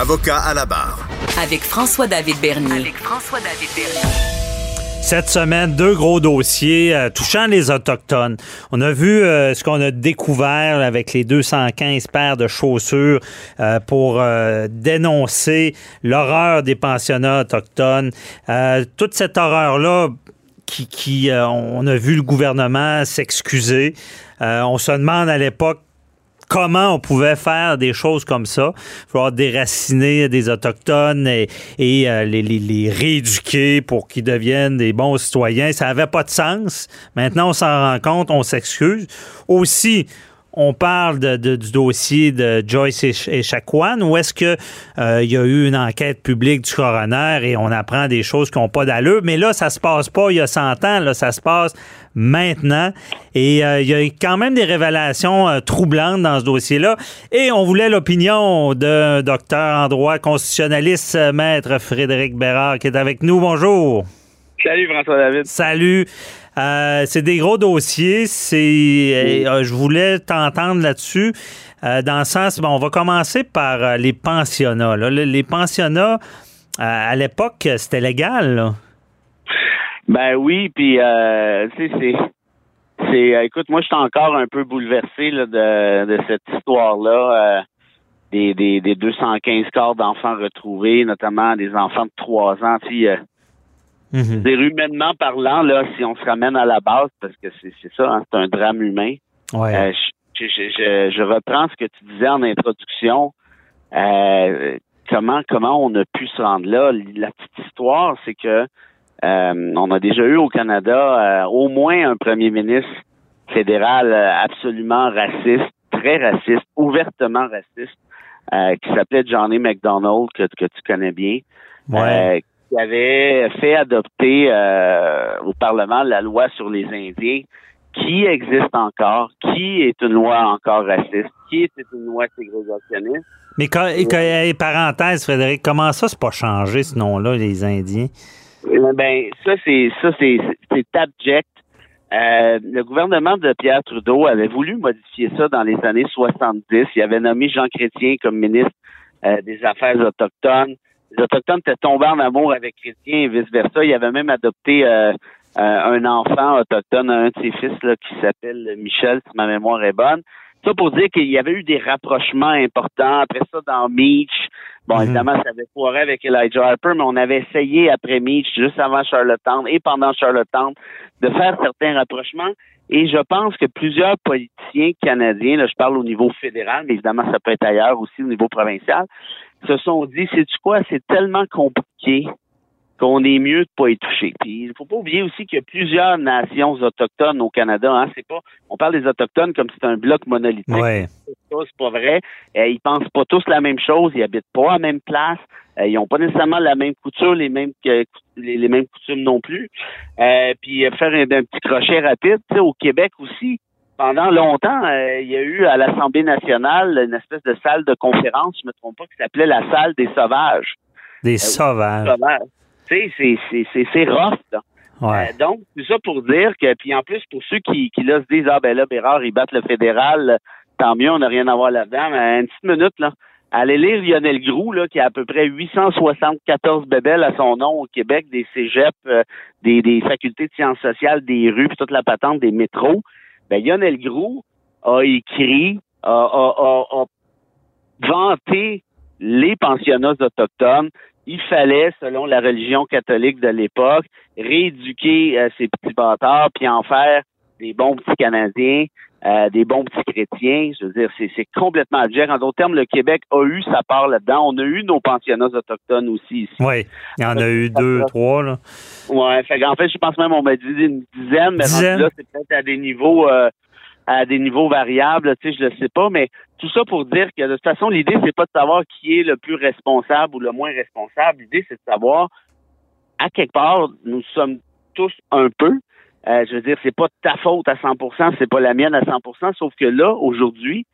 Avocat à la barre. Avec François-David Bernier. avec François-David Bernier. Cette semaine, deux gros dossiers euh, touchant les Autochtones. On a vu euh, ce qu'on a découvert avec les 215 paires de chaussures euh, pour euh, dénoncer l'horreur des pensionnats autochtones. Euh, toute cette horreur-là, qui, qui euh, on a vu le gouvernement s'excuser. Euh, on se demande à l'époque comment on pouvait faire des choses comme ça. Il falloir déraciner des Autochtones et, et, euh, les, les- les rééduquer pour qu'ils deviennent des bons citoyens. Ça n'avait pas de sens. Maintenant, on s'en rend compte, on s'excuse. Aussi, on parle de- de- du dossier de Joyce et Echaquan, où est-ce que euh, il y a eu une enquête publique du coroner et on apprend des choses qui n'ont pas d'allure? Mais là, ça se passe pas il y a 100 ans, là, ça se passe maintenant. Et euh, il y a quand même des révélations euh, troublantes dans ce dossier-là. Et on voulait l'opinion d'un docteur en droit constitutionnaliste, euh, maître Frédéric Bérard, qui est avec nous. Bonjour. Salut François David. Salut. Euh, c'est des gros dossiers. C'est, euh, je voulais t'entendre là-dessus. euh, dans le sens, bon, on va commencer par les pensionnats. là. Les pensionnats, à l'époque, c'était légal. là. Ben oui, puis euh, tu sais, c'est c'est écoute, moi je suis encore un peu bouleversé là, de, de cette histoire-là. des, des, des 215 corps d'enfants retrouvés, notamment des enfants de 3 ans. Puis, Mhm. humainement parlant, là, si on se ramène à la base, parce que c'est ça, hein, c'est un drame humain. Ouais. Euh, je, je, je, je reprends ce que tu disais en introduction. Euh, comment comment on a pu se rendre là? La petite histoire, c'est que euh, on a déjà eu au Canada au moins un premier ministre fédéral absolument raciste, très raciste, ouvertement raciste, qui s'appelait Johnny McDonald, que, que tu connais bien, Ouais. Qui avait fait adopter euh, au Parlement la loi sur les Indiens, qui existe encore, qui est une loi encore raciste, qui était une loi ségrégationniste. Mais quand, quand- parenthèse, Frédéric, comment ça, c'est pas changé ce nom-là, les Indiens? Euh, Ben ça c'est ça c'est c'est abject. Euh, le gouvernement de Pierre Trudeau avait voulu modifier ça dans les années 70. Il avait nommé Jean Chrétien comme ministre euh, des Affaires autochtones. Les Autochtones étaient tombés en amour avec Chrétien et vice-versa. Il avait même adopté euh, euh, un enfant autochtone, un de ses fils là, qui s'appelle Michel, si ma mémoire est bonne. Ça pour dire qu'il y avait eu des rapprochements importants. Après ça, dans Meach, bon, Mhm. évidemment, ça avait foiré avec Elijah Harper, mais on avait essayé après Meach, juste avant Charlottetown et pendant Charlottetown, de faire certains rapprochements. Et je pense que plusieurs politiciens canadiens, là, je parle au niveau fédéral, mais évidemment, ça peut être ailleurs aussi au niveau provincial, se sont dit, c'est tu quoi, c'est tellement compliqué qu'on est mieux de pas y toucher. Puis il faut pas oublier aussi qu'il y a plusieurs nations autochtones au Canada. Hein, c'est pas, on parle des autochtones comme si c'était un bloc monolithique. Ouais. C'est pas vrai. Euh, ils pensent pas tous la même chose. Ils habitent pas à la même place. Euh, ils ont pas nécessairement la même couture, les mêmes les, mêmes coutumes non plus. Euh, puis euh, faire un, un petit crochet rapide, tu sais, au Québec aussi. Pendant longtemps, euh, il y a eu à l'Assemblée nationale une espèce de salle de conférence, je me trompe pas, qui s'appelait la salle des sauvages. Des sauvages. Sauvages. Tu sais, c'est rough là. Ouais. Euh, donc, c'est ça pour dire que, puis en plus, pour ceux qui, qui là se disent, ah ben là, Bérard, ils battent le fédéral, tant mieux, on n'a rien à voir là-dedans, mais une petite minute, là. Allez lire Lionel Groux, là, qui a à peu près 874 bébelles à son nom au Québec, des cégeps, euh, des, des facultés de sciences sociales, des rues, puis toute la patente des métros. Ben, Lionel Groux a écrit, a, a, a, a vanté les pensionnats autochtones. Il fallait, selon la religion catholique de l'époque, rééduquer euh, ces petits bâtards puis en faire des bons petits Canadiens, euh, des bons petits chrétiens. Je veux dire, c'est, complètement abject. En d'autres termes, le Québec a eu sa part là-dedans. On a eu nos pensionnats autochtones aussi ici. Oui. Il y en a eu deux, trois, là. Ouais, fait qu'en fait, je pense même on m'a dit une dizaine, mais Dizaine? là, c'est peut-être à des niveaux euh, à des niveaux variables, tu sais, je le sais pas, mais tout ça pour dire que de toute façon, l'idée, c'est pas de savoir qui est le plus responsable ou le moins responsable. L'idée, c'est de savoir à quelque part, nous sommes tous un peu. Euh, je veux dire, c'est pas ta faute à 100%, c'est pas la mienne à 100%, sauf que là, aujourd'hui,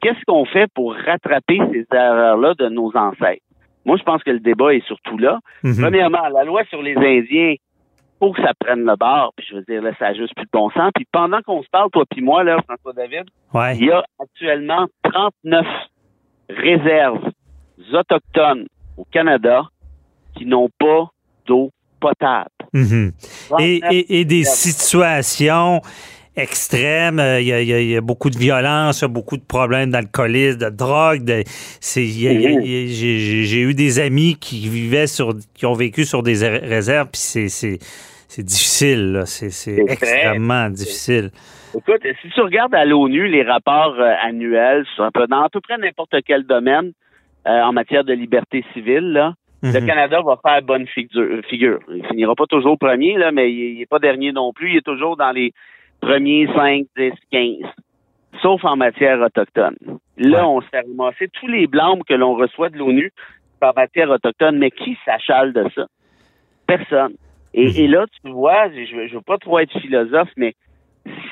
qu'est-ce qu'on fait pour rattraper ces erreurs-là de nos ancêtres? Moi, je pense que le débat est surtout là. Mhm. Premièrement, la loi sur les Indiens, faut que ça prenne le bord. Puis je veux dire, là, ça a juste plus de bon sens. Puis pendant qu'on se parle, toi puis moi, là, François David, Ouais. il y a actuellement 39 réserves autochtones au Canada qui n'ont pas d'eau potable. Mhm. Et, 39 et- et des situations extrêmes. euh, Il y, a, il y a- il y a beaucoup de violence, il y a beaucoup de problèmes d'alcoolisme, de drogue. de- a- J'ai eu des amis qui vivaient sur, qui ont vécu sur des ré- réserves, puis c'est difficile. C'est extrêmement difficile. Écoute, si tu regardes à l'ONU les rapports euh, annuels sur un peu, dans à peu près n'importe quel domaine euh, en matière de liberté civile, là, le Mhm. Canada va faire bonne figure. figure. Il finira pas toujours premier, là, mais il n'est pas dernier non plus. Il est toujours dans les premiers 5, 10, 15. Sauf en matière autochtone. Là, Ouais. on s'est ramassé tous les blâmes que l'on reçoit de l'ONU en matière autochtone. Mais qui s'achale de ça? Personne. Et, Mhm. et là, tu vois, je ne veux pas trop être philosophe, mais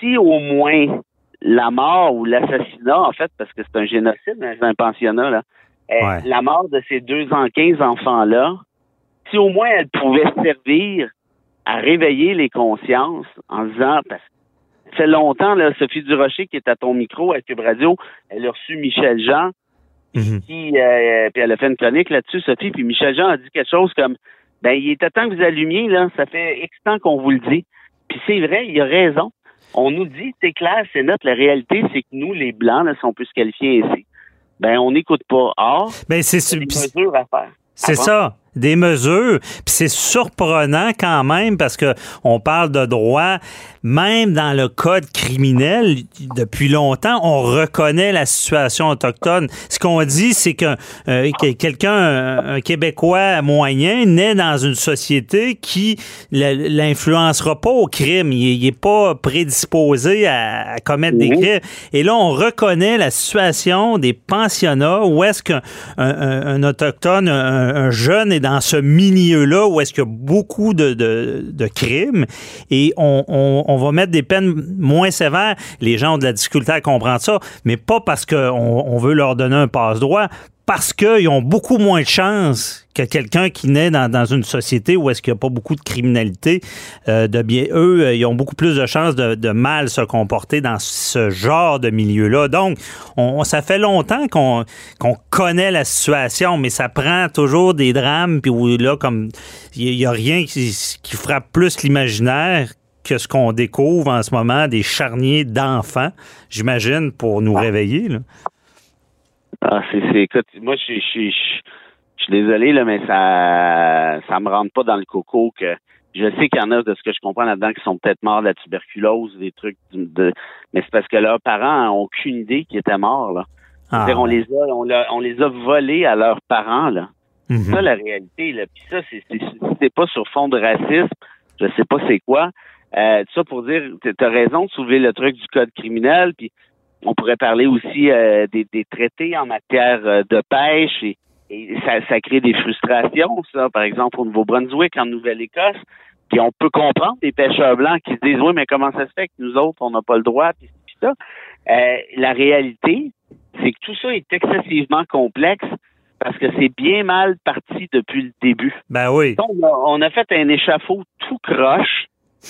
si au moins la mort ou l'assassinat, en fait, parce que c'est un génocide, hein, c'est un pensionnat, là, Ouais. la mort de ces deux ans 15 enfants-là, si au moins elle pouvait servir à réveiller les consciences en disant, parce que ça fait longtemps, là, Sophie Durocher qui est à ton micro à Cube Radio, elle a reçu Michel Jean, Mhm. qui, euh, puis elle a fait une chronique là-dessus, Sophie, puis Michel Jean a dit quelque chose comme, ben, il était temps que vous allumiez, là, ça fait X temps qu'on vous le dit. Puis c'est vrai, il a raison. On nous dit, c'est clair, c'est notre, la réalité, c'est que nous, les Blancs, là, si on peut se qualifier ainsi, ben, on n'écoute pas. Or, Ben, c'est des mesures à faire. C'est ça, des mesures. Puis c'est surprenant quand même parce que on parle de droit, même dans le code criminel, depuis longtemps, on reconnaît la situation autochtone. Ce qu'on dit, c'est que euh, que quelqu'un, un, Québécois moyen, naît dans une société qui l'influencera pas au crime. Il, n'est pas prédisposé à, à commettre des crimes. Et là, on reconnaît la situation des pensionnats où est-ce qu'un un, un- un autochtone, un, un jeune est dans ce milieu-là où est-ce qu'il y a beaucoup de, crimes et on, va mettre des peines moins sévères. Les gens ont de la difficulté à comprendre ça, mais pas parce qu'on on veut leur donner un passe-droit, parce qu'ils ont beaucoup moins de chances que quelqu'un qui naît dans, dans une société où est-ce qu'il n'y a pas beaucoup de criminalité. euh, de bien, eux, euh, ils ont beaucoup plus de chances de, de mal se comporter dans ce genre de milieu-là. Donc, on, ça fait longtemps qu'on qu'on connaît la situation, mais ça prend toujours des drames, puis où là, comme il n'y a rien qui, qui frappe plus l'imaginaire que ce qu'on découvre en ce moment, des charniers d'enfants, j'imagine, pour nous réveiller. Là. Ah, c'est, c'est, écoute, moi, je, je, je, je suis désolé, là, mais ça, ça me rentre pas dans le coco que je sais qu'il y en a, de ce que je comprends là-dedans, qui sont peut-être morts de la tuberculose, des trucs de, mais c'est parce que leurs parents n'ont aucune idée qu'ils étaient morts, là. Ah, on les a, on, on les a volés à leurs parents, là. C'est ça la réalité, là. Puis ça, c'est, c'est, c'est pas sur fond de racisme, je sais pas c'est quoi. Euh, tout ça pour dire, tu as raison de soulever le truc du code criminel, puis on pourrait parler aussi euh, des, des traités en matière euh, de pêche et, et ça, ça crée des frustrations, ça, par exemple au Nouveau-Brunswick, en Nouvelle-Écosse. Puis on peut comprendre des pêcheurs blancs qui se disent oui, mais comment ça se fait que nous autres, on n'a pas le droit, puis, puis ça. Euh, la réalité, c'est que tout ça est excessivement complexe parce que c'est bien mal parti depuis le début. Ben oui. On a, on a fait un échafaud tout croche,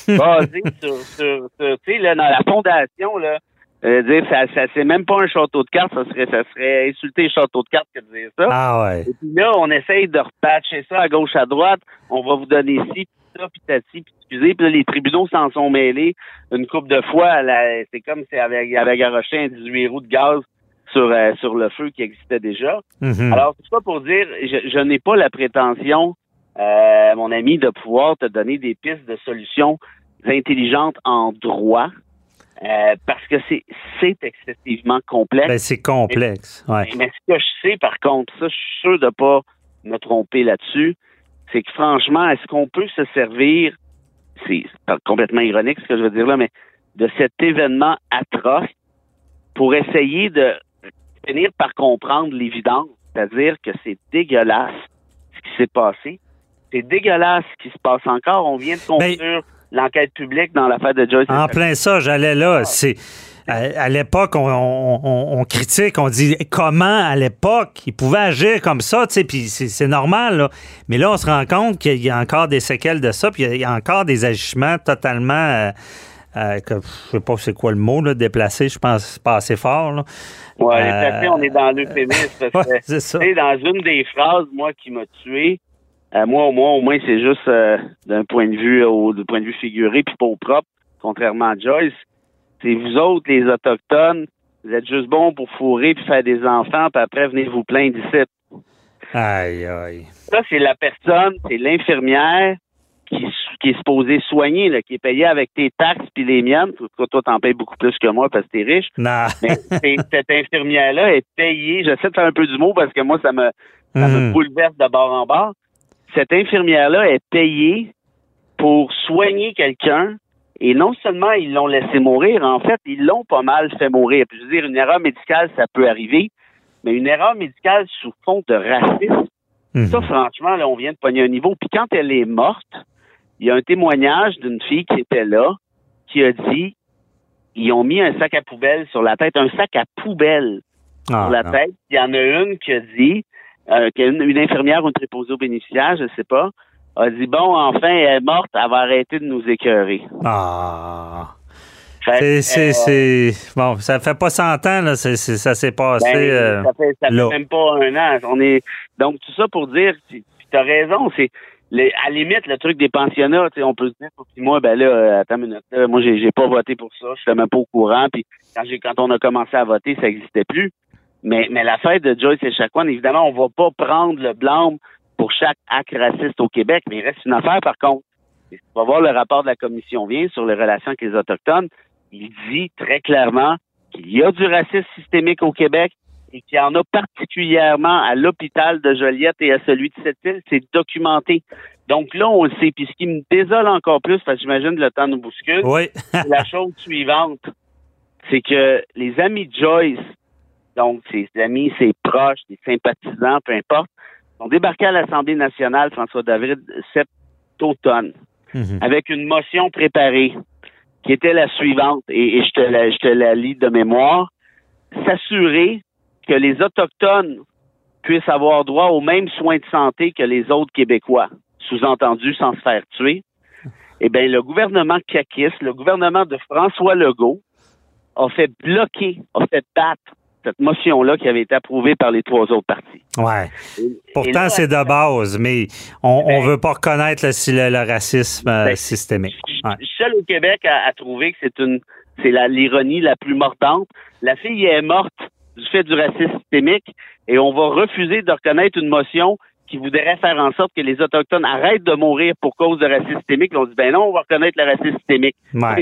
basé sur, sur, sur tu sais, là, dans la fondation, là, euh, dire, ça, ça c'est même pas un château de cartes, ça serait, ça serait insulter le château de cartes que de dire ça. Ah ouais. Et puis là, on essaye de repatcher ça à gauche, à droite. On va vous donner ci, puis ça, puis tati, puis excusez. Puis là, les tribunaux s'en sont mêlés une couple de fois. C'est comme si avait, avait garoché un 18 roues de gaz sur, euh, sur le feu qui existait déjà. Mhm. Alors, tout ça pour dire, je, je n'ai pas la prétention, euh, mon ami, de pouvoir te donner des pistes de solutions intelligentes en droit, euh, parce que c'est c'est excessivement complexe. Ben, c'est complexe. Ouais. Mais ce que je sais, par contre, ça, je suis sûr de pas me tromper là-dessus, c'est que franchement, est-ce qu'on peut se servir, c'est complètement ironique ce que je veux dire là, mais de cet événement atroce pour essayer de finir par comprendre l'évidence, c'est-à-dire que c'est dégueulasse ce qui s'est passé. C'est dégueulasse ce qui se passe encore. On vient de conclure l'enquête publique dans l'affaire de Joyce. En plein ça, j'allais là. C'est à, l'époque, on, critique, on dit comment à l'époque ils pouvaient agir comme ça, tu sais, puis c'est normal. Là. Mais là, on se rend compte qu'il y a encore des séquelles de ça, puis il y a encore des agissements totalement. Euh, euh, que, je sais pas c'est quoi le mot, là, déplacé, je pense pas assez fort. Là. Ouais, déplacé, on est dans l'euphémisme. ouais, c'est ça. Dans une des phrases, moi, qui m'a tué, euh, moi, au moins, au moins, c'est juste d'un point de vue au point de vue figuré, puis pas au propre, contrairement à Joyce c'est vous autres, les Autochtones, vous êtes juste bons pour fourrer puis faire des enfants, puis après, venez vous plaindre d'ici. Aïe, aïe. Ça, c'est la personne, c'est l'infirmière qui, qui, est supposée soigner, là, qui est payée avec tes taxes puis les miennes. Toi, toi, t'en payes beaucoup plus que moi parce que t'es riche. Non. Mais cette infirmière-là est payée. J'essaie de faire un peu du mot parce que moi, ça me, ça me hmm. bouleverse de bord en bord. Cette infirmière-là est payée pour soigner quelqu'un et non seulement ils l'ont laissé mourir, en fait, ils l'ont pas mal fait mourir. Puis je veux dire, une erreur médicale, ça peut arriver, mais une erreur médicale sous fond de racisme, mhm. ça, franchement, là, on vient de pogner un niveau. Puis quand elle est morte, il y a un témoignage d'une fille qui était là, qui a dit, ils ont mis un sac à poubelle sur la tête, un sac à poubelle sur ah, la tête. Il y en a une qui a dit, euh, une, une, infirmière ou une préposée aux bénéficiaires, je sais pas, a dit bon, enfin, elle est morte, elle va arrêter de nous écœurer. Ah. C'est, c'est, bon, ça fait pas 100 ans, là, ça s'est passé. Ben, euh, ça fait, ça fait même pas un an. On est, donc, tout ça pour dire, tu as raison, c'est, les, à la limite, le truc des pensionnats, on peut se dire, moi, ben là, euh, attends une minute, moi, j'ai, j'ai pas voté pour ça, je suis même pas au courant, puis quand j'ai, quand on a commencé à voter, ça n'existait plus. Mais, mais la fête de Joyce et Chacon, évidemment, on va pas prendre le blanc pour chaque acte raciste au Québec, mais il reste une affaire par contre. On va voir le rapport de la commission vient sur les relations avec les Autochtones. Il dit très clairement qu'il y a du racisme systémique au Québec et qu'il y en a particulièrement à l'hôpital de Joliette et à celui de cette île. C'est documenté. Donc là, on le sait. Puis ce qui me désole encore plus, parce que j'imagine que le temps nous bouscule, oui. c'est la chose suivante. C'est que les amis de Joyce, donc ses amis, ses proches, ses sympathisants, peu importe, on débarqué à l'Assemblée nationale, François David, cet automne, mhm. avec une motion préparée qui était la suivante, et, je, te la, je te la lis de mémoire, s'assurer que les Autochtones puissent avoir droit aux mêmes soins de santé que les autres Québécois, sous-entendu sans se faire tuer. Eh bien, le gouvernement caquiste, le gouvernement de François Legault, a fait bloquer, a fait battre cette motion-là qui avait été approuvée par les trois autres partis. Ouais. Pourtant, c'est de base, mais on ne ben, veut pas reconnaître le, racisme euh, ben, systémique. Seul au Québec a, trouvé que c'est une c'est l'ironie la, plus mordante. La fille est morte du fait du racisme systémique et on va refuser de reconnaître une motion qui voudrait faire en sorte que les Autochtones arrêtent de mourir pour cause de racisme systémique. On dit, ben non, on va reconnaître le racisme systémique. Là,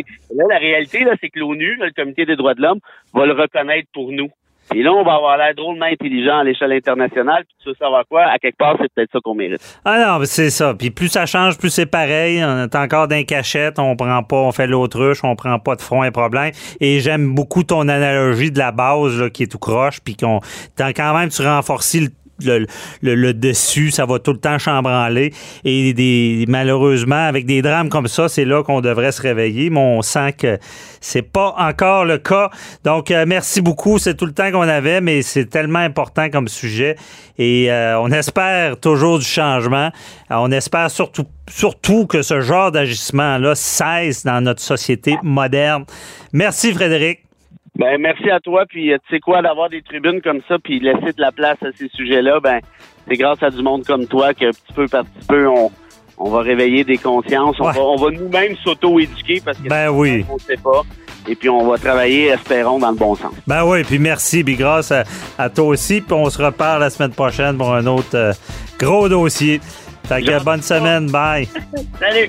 la réalité, là, c'est que l'ONU, le Comité des droits de l'homme, va le reconnaître pour nous. Et là, on va avoir l'air drôlement intelligent à l'échelle internationale. Puis tu veux savoir quoi? À quelque part, c'est peut-être ça qu'on mérite. Ah non, c'est ça. Puis plus ça change, plus c'est pareil. On est encore d'un cachette. On prend pas, on fait l'autruche, on prend pas de front et problème. Et j'aime beaucoup ton analogie de la base qui est tout croche. Puis qu'on, quand même, tu renforces le le, dessus, ça va tout le temps chambranler. Et des, malheureusement, avec des drames comme ça, c'est là qu'on devrait se réveiller. Mais on sent que c'est pas encore le cas. Donc, euh, merci beaucoup. C'est tout le temps qu'on avait, mais c'est tellement important comme sujet. Et euh, on espère toujours du changement. Euh, on espère surtout, surtout que ce genre d'agissement-là cesse dans notre société moderne. Merci, Frédéric. Ben merci à toi. Puis euh, tu sais quoi, d'avoir des tribunes comme ça, puis laisser de la place à ces sujets-là, ben c'est grâce à du monde comme toi que petit peu par petit peu on, on va réveiller des consciences. On va, on va nous-mêmes s'auto-éduquer parce que ben oui. on sait pas. Et puis on va travailler, espérons, dans le bon sens. Ben oui, puis merci, puis grâce à, toi aussi. Puis on se reparle la semaine prochaine pour un autre euh, gros dossier. Fait que bonne semaine, bye. Salut.